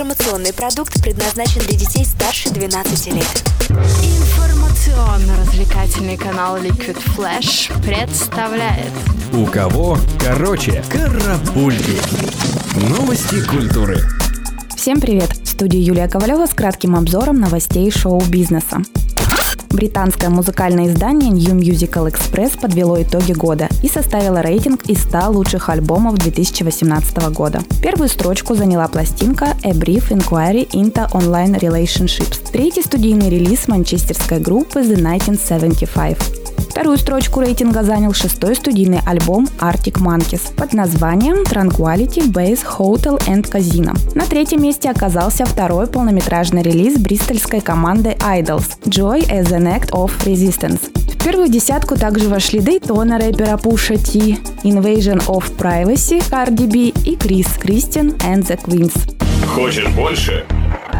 Информационный продукт предназначен для детей старше 12 лет. Информационно-развлекательный канал Liquid Flash представляет У кого короче карапульки. Новости культуры. Всем привет! В студии Юлия Ковалева с кратким обзором новостей шоу-бизнеса. Британское музыкальное издание New Musical Express подвело итоги года и составило рейтинг из 100 лучших альбомов 2018 года. Первую строчку заняла пластинка A Brief Inquiry into Online Relationships, третий студийный релиз манчестерской группы The 1975. Вторую строчку рейтинга занял шестой студийный альбом Arctic Monkeys под названием Tranquility Base Hotel and Casino. На третьем месте оказался второй полнометражный релиз бристольской команды Idols Joy as an Act of Resistance. В первую десятку также вошли Дейтона рэпера Пуша T, Invasion of Privacy Cardi B и Крис Кристин and the Queens. Хочешь больше?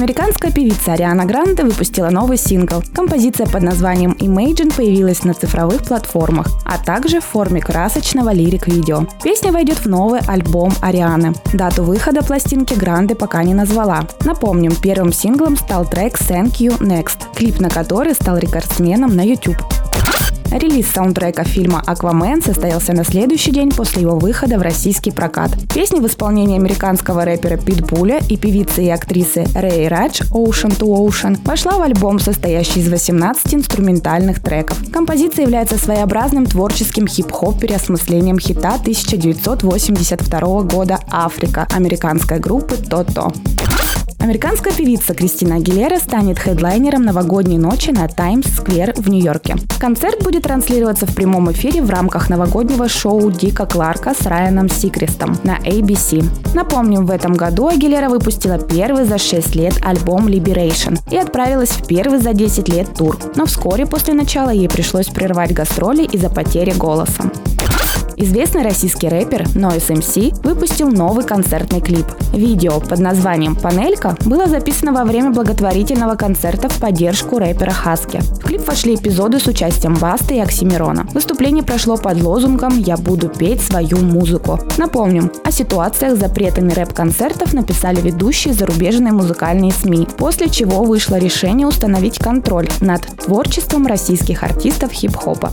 Американская певица Ариана Гранде выпустила новый сингл. Композиция под названием Imagine появилась на цифровых платформах, а также в форме красочного лирик-видео. Песня войдет в новый альбом Арианы. Дату выхода пластинки Гранде пока не назвала. Напомним, первым синглом стал трек Thank You Next, клип на который стал рекордсменом на YouTube. Релиз саундтрека фильма «Аквамен» состоялся на следующий день после его выхода в российский прокат. Песня в исполнении американского рэпера Питбуля и певицы и актрисы Рэй Радж «Ocean to Ocean» вошла в альбом, состоящий из 18 инструментальных треков. Композиция является своеобразным творческим хип-хоп переосмыслением хита 1982 года «Африка» американской группы «То-То». Американская певица Кристина Агилера станет хедлайнером новогодней ночи на Таймс-сквер в Нью-Йорке. Концерт будет транслироваться в прямом эфире в рамках новогоднего шоу Дика Кларка с Райаном Сикрестом на ABC. Напомним, в этом году Агилера выпустила первый за 6 лет альбом Liberation и отправилась в первый за 10 лет тур. Но вскоре после начала ей пришлось прервать гастроли из-за потери голоса. Известный российский рэпер Noise MC выпустил новый концертный клип. Видео под названием «Панелька» было записано во время благотворительного концерта в поддержку рэпера Хаски. В клип вошли эпизоды с участием Басты и Оксимирона. Выступление прошло под лозунгом «Я буду петь свою музыку». Напомним, о ситуациях с запретами рэп-концертов написали ведущие зарубежные музыкальные СМИ, после чего вышло решение установить контроль над творчеством российских артистов хип-хопа.